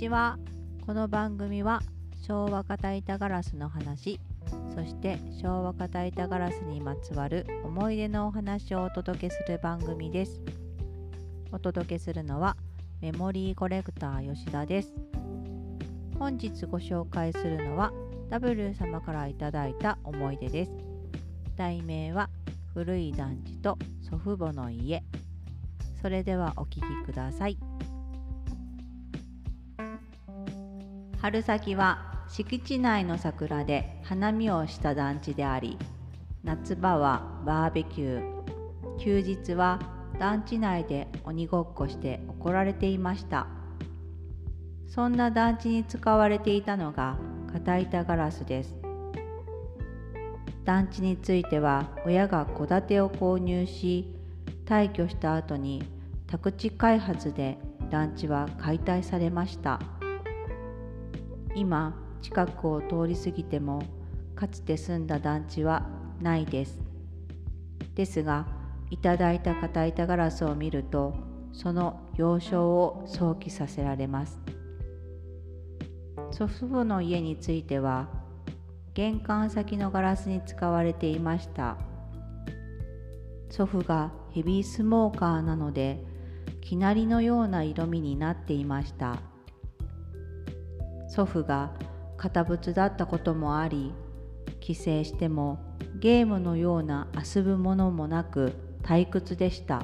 ちは。この番組は昭和型板ガラスの話そして昭和型板ガラスにまつわる思い出のお話をお届けする番組です。お届けするのはメモリーコレクター吉田です。本日ご紹介するのは W 様からいただいた思い出です。題名は古い団地と祖父母の家。それではお聞きください。春先は敷地内の桜で花見をした団地であり夏場はバーベキュー。休日は団地内で鬼ごっこして怒られていました。そんな団地に使われていたのが片板ガラスです。団地については親が戸建てを購入し退去した後に宅地開発で団地は解体されました。今近くを通り過ぎてもかつて住んだ団地はないです。ですがいただいた片板ガラスを見るとその幼少を想起させられます。祖父母の家については玄関先のガラスに使われていました。祖父がヘビースモーカーなのできなりのような色味になっていました。祖父が堅物だったこともあり帰省してもゲームのような遊ぶものもなく退屈でした。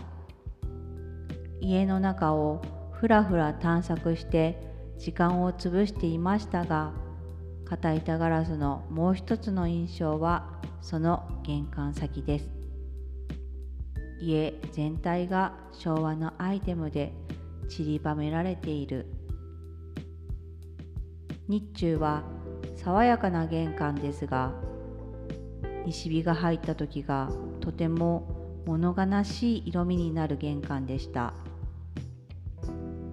家の中をふらふら探索して時間を潰していましたが片板ガラスのもう一つの印象はその玄関先です。家全体が昭和のアイテムで散りばめられている。日中は爽やかな玄関ですが西日が入った時がとても物悲しい色味になる玄関でした。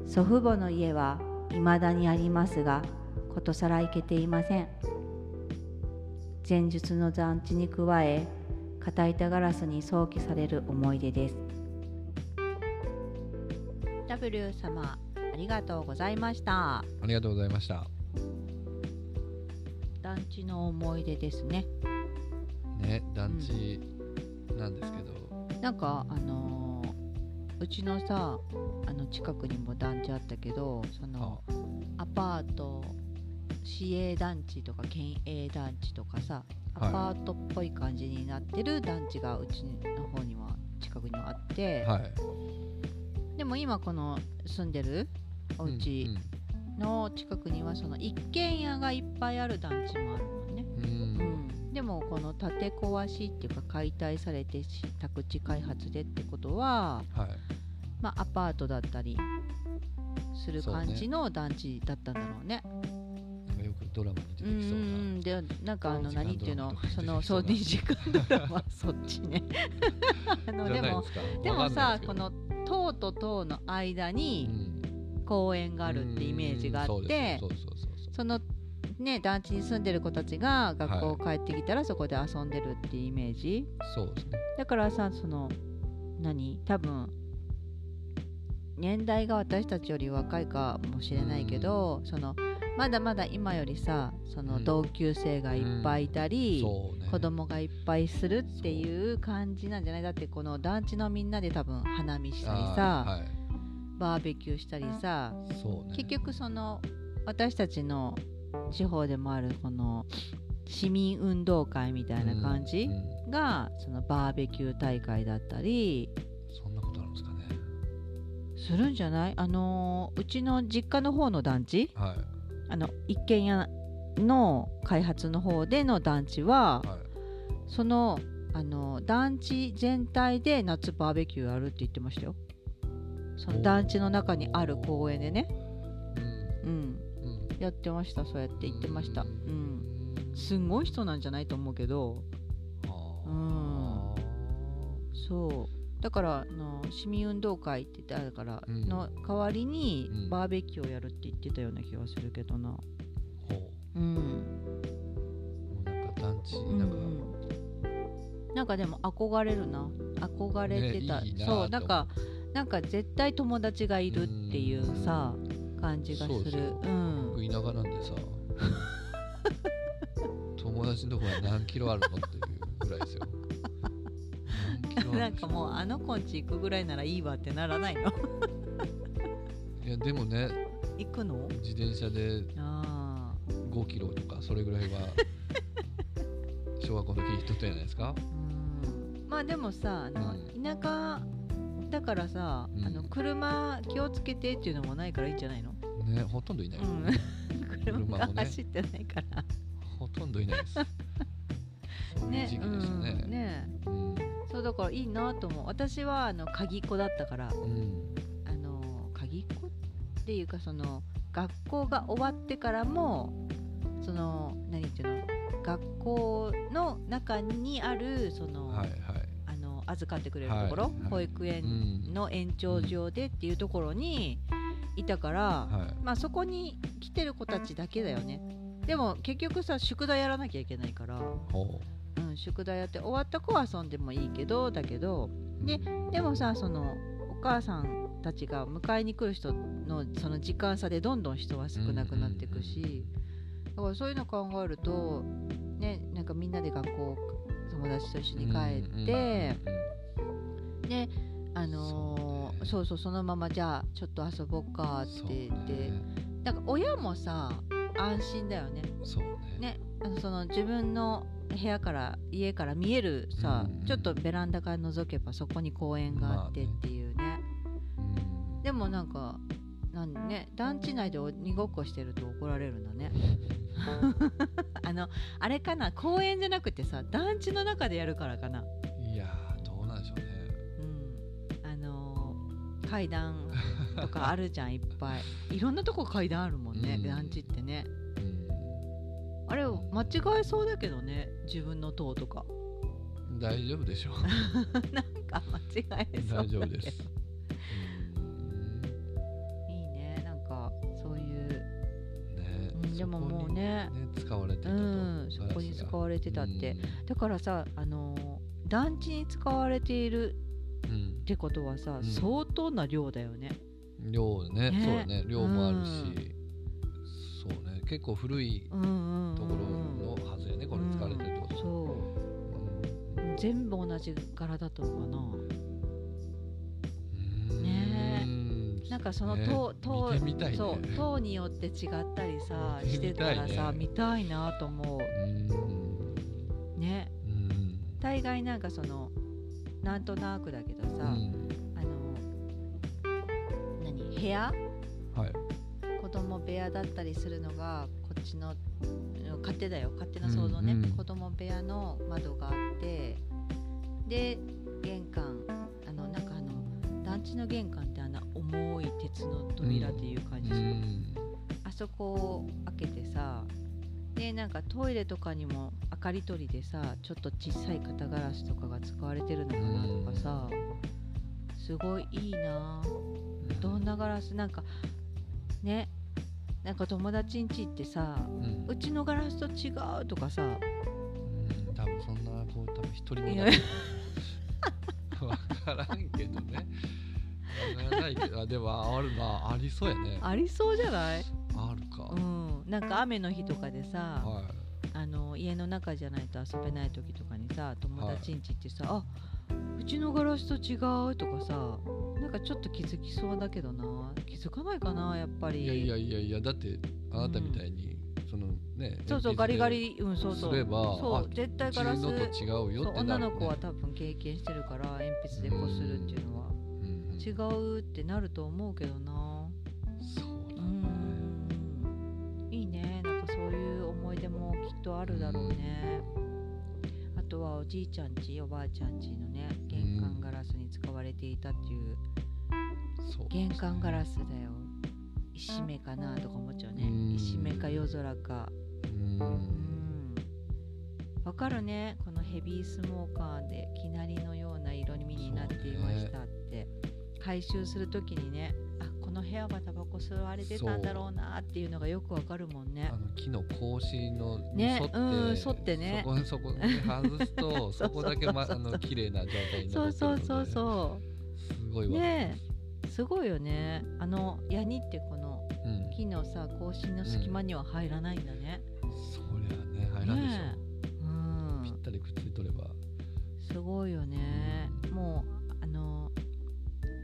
祖父母の家は未だにありますがことさらいけていません。前述の団地に加え片板ガラスに想起される思い出です。W 様ありがとうございました。ありがとうございました団地の思い出ですね。ね団地なんですけど、うん、なんかあのー、うちのさあの近くにも団地あったけどそのアパート市営団地とか県営団地とかさアパートっぽい感じになってる団地がうちの方には近くにはあって、はい、でも今この住んでるお家の近くにはその一軒家がいっぱいある団地もあるもんね、うん、うん、でもこの建て壊しっていうか解体されて宅地開発でってことは、はい、まあ、アパートだったりする感じの団地だったんだろうね。よくドラマに出てきそうな。でなんかあの何っていうの？そのそう2時間ドラマそっちね。あのでもでもさこの塔と塔の間に公園があるってイメージがあってそのね団地に住んでる子たちが学校帰ってきたらそこで遊んでるっていうイメージ、そうですね。だからさその何？多分年代が私たちより若いかもしれないけど、そのまだまだ今よりさその同級生がいっぱいいたり、うん。ね、子供がいっぱいするっていう感じなんじゃない？だってこの団地のみんなで多分花見したりさ、はい、バーベキューしたりさ、ね、結局その私たちの地方でもあるこの市民運動会みたいな感じが、そのバーベキュー大会だったりそんなことあるんですかね。するんじゃない？あのうちの実家の方の団地、はい、あの一軒家の開発の方での団地は、はい、そのあの団地全体で夏バーベキューやるって言ってましたよその団地の中にある公園でね。うん、うん、やってましたそうやって言ってました。うん。すごい人なんじゃないと思うけど。うん。そう。だからの市民運動会って言ってあるからの代わりにバーベキューをやるって言ってたような気がするけどな。う。ん。なんか団地なんか、なんかでも憧れるな。憧れてた、ね、そうなんかなんか絶対友達がいるっていうさ感じがする。そうん。僕田舎なんでさ 友達のとこは何キロあるのっていうぐらいですよ。なんかもうあの子んち行くぐらいならいいわってならないの？いやでもね行くの？自転車であ5キロとかそれぐらいは 小学校の時人とじゃないですか。あうん。まあでもさあの、田舎だからさ、うん。あの車気をつけてっていうのもないからいいんじゃないの、ねほとんどいない、うん、車が走ってないから。ほとんどいないです。そういうね。ねうん、ね。うん。そうだからいいなと思う。私はあの鍵っ子だったから。うん。あの鍵っ子っていうかその学校が終わってからもその何ていうの？学校の中にあるその、はいはい預かってくれるところ、はい。はい保育う園んの延長上でっていうところにいたから、はい。まあそこに来てる子たちだけだよね。でも結局さ宿題やらなきゃいけないから、ほう。ん、宿題やって終わった子は遊んでもいいけどだけどうででもさそのお母さんたちが迎えに来る人のその時間差でどんどん人は少なくなっていくし、だからそういうの考えるとねなんかみんなで学校友達と一緒に帰って、であのーそそううそうそのままじゃあちょっと遊ぼうかって言って、ね。なんか親もさ安心だよね。そうね。ねあのその自分の部屋から家から見えるさ、うんちょっとベランダから覗けばそこに公園があってっていうね,、うん。でもなんかなんね団地内で鬼ごっこしてると怒られるんだね あのあれかな？公園じゃなくてさ団地の中でやるからかな？いやーどうなんでしょうね。うん。あのー階段とかあるじゃん いっぱい。いろんなとこ階段あるもんね、うん。団地ってね。うん。あれ間違えそうだけどね自分の塔とか。大丈夫でしょう。なんか間違えそうだ大けど。丈夫ですでももうねね使われてたと。うんそこに使われてたって。うだからさあのー団地に使われているん。ってことはさ、うん。相当な量だよね。うん量ね。ね。そうだね。量もあるし。うん。そうね。結構古いところのはずやねこれ使われてるってこと。そう。うん。全部同じ柄だったのかななんかそのね。塔塔ね。そう塔によって違ったりさ見しててたらさみ見たいなと思う。ね。うん大概なんかそのなんとなくだけどさ、うん。あの何部屋？はい。子供部屋だったりするのがこっちのうん勝手だよ。勝手な想像ね、うんうん。子供部屋の窓があってで玄関。あのなんかあの団地の玄関重い鉄の扉っていう感じうでしょ、ん。あそこを開けてさでなんかトイレとかにも明かり取りでさちょっと小さい肩ガラスとかが使われてるのかなとかさすごいいいな。どんなガラスなんかねなんか友達ん家行ってさうん。うちのガラスと違うとかさ。うん多分そんな子多分一人もいいやない。わからんけどねわからない。けでもあるな。ありそうやね。あありそうじゃない？るか、うん。なんか雨の日とかでさはい。あの家の中じゃないと遊べない時とかにさ友達ん家行ってさ、あうちのガラスと違うとかさなんかちょっと気づきそうだけどな。気づかないかなやっぱり。いやいやいやいやだってあなたみたいに、そのねそうそうガリガリうんそうそう。すればそう絶対ガラス違うよ女の子は多分経験してるから鉛筆でこするっていうのは。うん違うってなると思うけどな。そううなんだねん。いいね。なんかそういう思い出もきっとあるだろうね。あとはおじいちゃんちおばあちゃんちのね玄関ガラスに使われていたっていう。そう玄関ガラスだよ。石目かなとか思っちゃうね。うん。石目か夜空か。わかるね。このヘビースモーカーできなりのような色味になっていましたって、回収するときにねあこの部屋はタバコ吸われてたんだろうなっていうのがよくわかるもんね。あの木の格子のにね沿って、うん沿ってね。そこそこに外すと そこだけ、ま、あの綺麗な状態にそうなってるので。そうそうそうすごいわ。ねすごいよね。あのヤニってこの木のさ格子の隙間には入らないんだね、そりゃね入らんでしょ、ねえ。うん。ぴったりくっついとれば。すごいよね。もうあの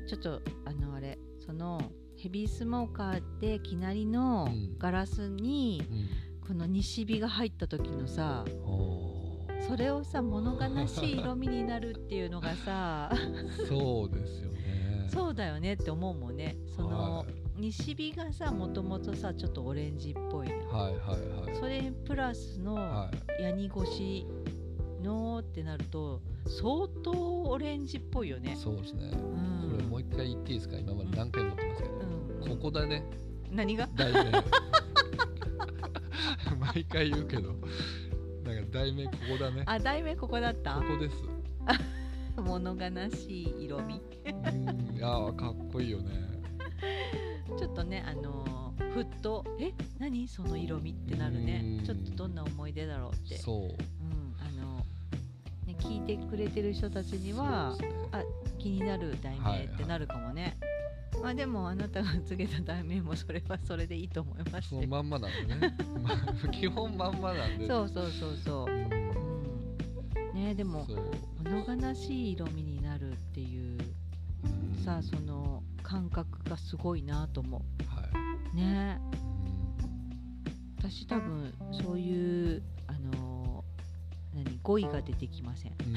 ちょっとあのあれそのヘビースモーカーできなりのうん。ガラスにうん。この西日が入った時のさそれをさ物悲しい色味になるっていうのがさそうですよね。そうだよねって思うもんね。そのはい。西日がさもともとさちょっとオレンジっぽいのはいはいはい。それプラスのはい。ヤニ越しのってなると相当オレンジっぽいよね。そうですね。うん。これもう一回言っていいですか？今まで何回も言ってますけど、うん。ここだね。何が？題名。毎回言うけど。なんか題名ここだね。あ題名ここだった？ここです。物悲しい色味。うん。いやーかっこいいよね。ちょっとねあのーふっとえ？何？その色味ってなるね。うん。ちょっとどんな思い出だろうって。そう聞いてくれてる人たちにはね。あ気になる題名ってなるかもね、まあでもあなたが告げた題名もそれはそれでいいと思いますし。そのまんまなんでね、まあ、基本まんまなんでそうそうそうそう。うん。うん。ねでも物悲しい色味になるっていううん。さその感覚がすごいなと思はうね。い私多分そういう語彙が出てきません。うん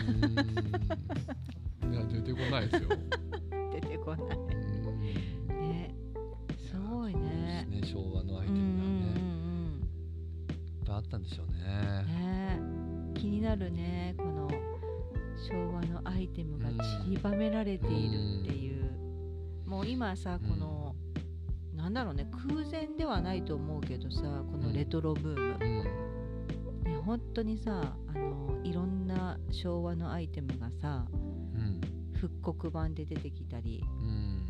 うん。いや出てこないですよ。出てこない。うん。ね。すごいね。そうですね。昭和のアイテムがね。うんいっぱいあったんでしょううんね。ね。気になるね。この昭和のアイテムが散りばめられているっていう。もう今さこの、なんだろうね。空前ではないと思うけどさこのレトロブーム、本当にさあのいろんな昭和のアイテムがさうん。復刻版で出てきたりうん。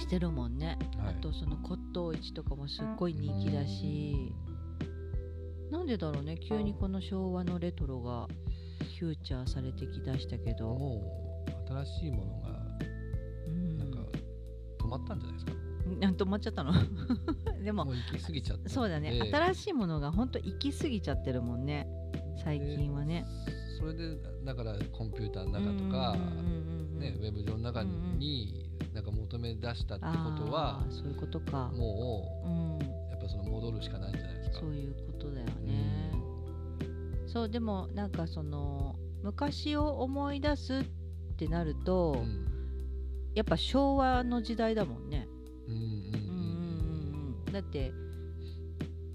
してるもんね、はい。あとその骨董市とかもすっごい人気だし、なんでだろうね急にこの昭和のレトロがフューチャーされてきだしたけど、もう新しいものがうん、なんか止まったんじゃないですか、止まっちゃったの？でも行き過ぎちゃったそうだね。新しいものが本当行き過ぎちゃってるもんね最近はね。それでだからコンピューターの中とか、ね、ウェブ上の中になんか求め出したってことはそういうことか。もうやっぱその戻るしかないんじゃないですか。そういうことだよね、そうでもなんかその昔を思い出すってなると、うん。やっぱ昭和の時代だもんね、だって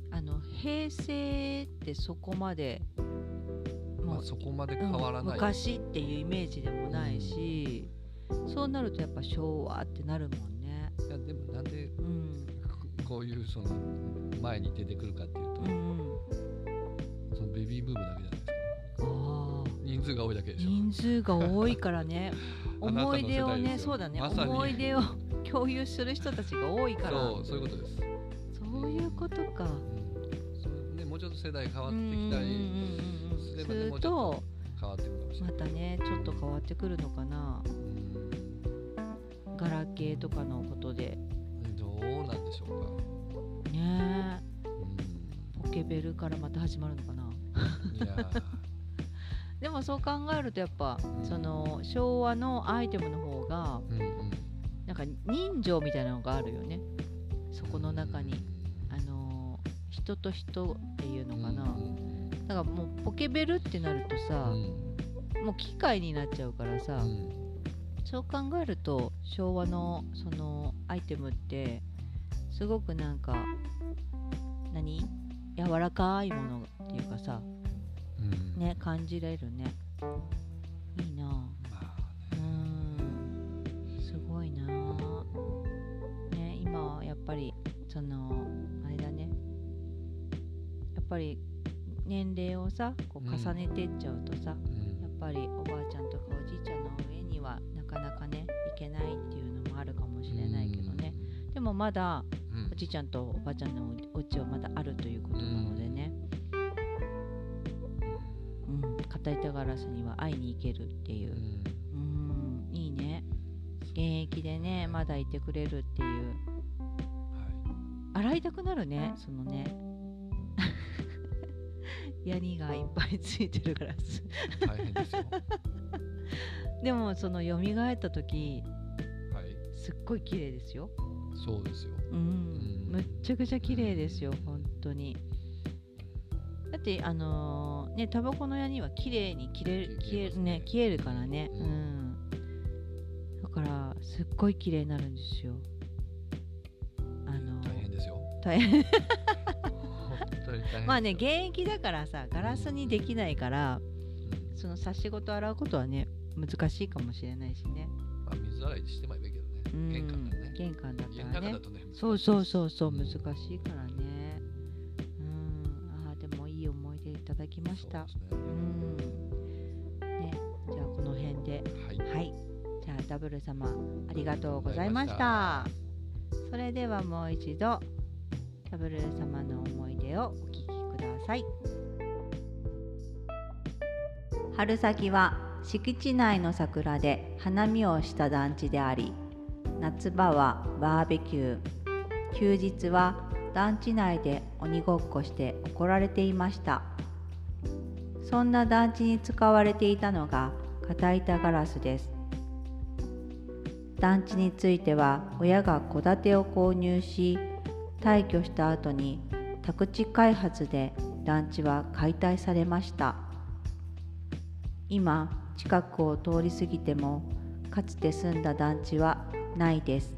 あの平成ってそこまでうんまあ、そこまで変わらうんない、昔っていうイメージでもないし、そうなるとやっぱ昭和ってなるもんね。いやでもなんでうん。こういうその前に出てくるかっていうと、うんうん、そのベビーブームだけじゃないですか。人数が多いだけでしょ。人数が多いからね。思い出をねそうだね、ま思い出を 共有する人たちが多いから。そうそういうことです、そういうことか。うん。ね、もうちょっと世代変わってきたりうんうんうんうんうんするとっと変わってくるまたねちょっと変わってくるのかな。ガラケーとかのことで。うんどうなんでしょうか。ねうん。ポケベルからまた始まるのかな。でもそう考えるとやっぱ、うん。その昭和のアイテムの方がうんうん。なんか人情みたいなのがあるよね。そこの中に、あのー人と人っていうのかな、うんだからもうポケベルってなるとうさ、ん。もう機械になっちゃうからさ、うん。そう考えると昭和のそのアイテムってすごくなんか何？柔らかいものっていうかさうん。ね感じれるね。いいな。まあうーん。すごいな。ね今はやっぱりそのあれだね。やっぱり年齢をさこううん。重ねてっちゃうとさ、うん。やっぱりおばあちゃんとかおじいちゃんの上にはなかなかねいけないっていうのもあるかもしれないけどね、でもまだうん。おじいちゃんとおばあちゃんのお家はまだあるということなのでね、うん、片板ガラスには会いに行けるっていう。う、ん。うん、いいね。現役でねまだいてくれるっていう、はい。洗いたくなるねそのねヤニがいっぱいついてるガラス大変ですよ。でもその蘇った時はい。すっごい綺麗ですよ。そうですよ。うん。うんむっちゃくちゃ綺麗ですよ本当に。だってあのーねタバコのヤニは綺麗に切れる消えね。ね消えるからね。ううんん。だからすっごい綺麗になるんですよ。あのー。大変ですよ。大変まあね現役だからさガラスにできないからうんその差し事洗うことはね難しいかもしれないしね。まあ、水洗いしてもいいけどね、うん玄関だね。玄関だっ家たらね。ねそうそうそうそううん難しいからね。うんあーでもいい思い出いただきました。そうん。ねじゃあこの辺で。ねはい。はい。じゃあダブル様ありがとうございましあた。それではもう一度ダブル様の思い出をお聞きください。春先は敷地内の桜で花見をした団地であり夏場はバーベキュー休日は団地内で鬼ごっこして怒られていました。そんな団地に使われていたのが片板ガラスです。団地については親が戸建てを購入し退去した後に宅地開発で団地は解体されました。今近くを通り過ぎてもかつて住んだ団地はないです。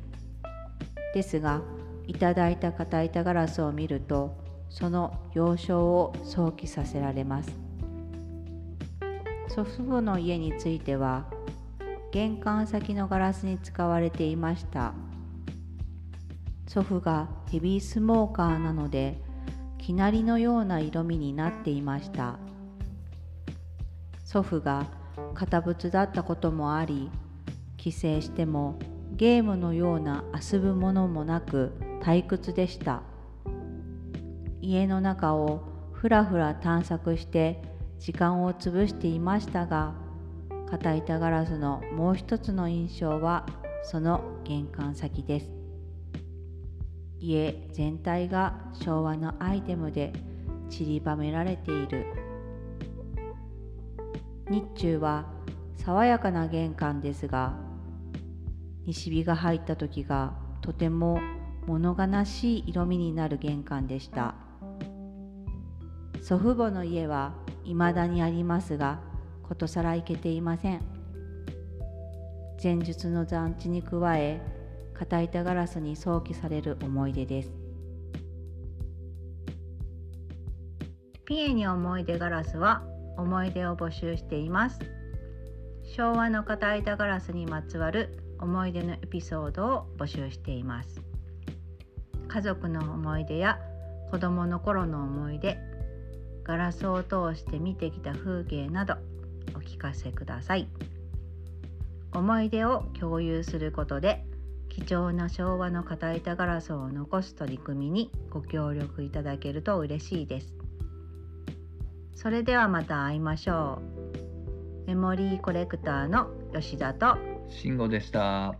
ですがいただいた片板ガラスを見るとその幼少を想起させられます。祖父母の家については玄関先のガラスに使われていました。祖父がヘビースモーカーなのできなりのような色味になっていました。祖父が堅物だったこともあり帰省してもゲームのような遊ぶものもなく退屈でした。家の中をふらふら探索して時間を潰していましたが片板ガラスのもう一つの印象はその玄関先です。家全体が昭和のアイテムで散りばめられている。日中は爽やかな玄関ですが西日が入った時がとても物悲しい色味になる玄関でした。祖父母の家は未だにありますがことさら行けていません。前述の残地に加え片板ガラスに想起される思い出です。ピエに思い出ガラスは思い出を募集しています。昭和の片板ガラスにまつわる思い出のエピソードを募集しています。家族の思い出や子供の頃の思い出ガラスを通して見てきた風景などお聞かせください。思い出を共有することで貴重な昭和の片板ガラスを残す取り組みにご協力いただけると嬉しいです。それではまた会いましょう。メモリーコレクターの吉田と。慎吾でした。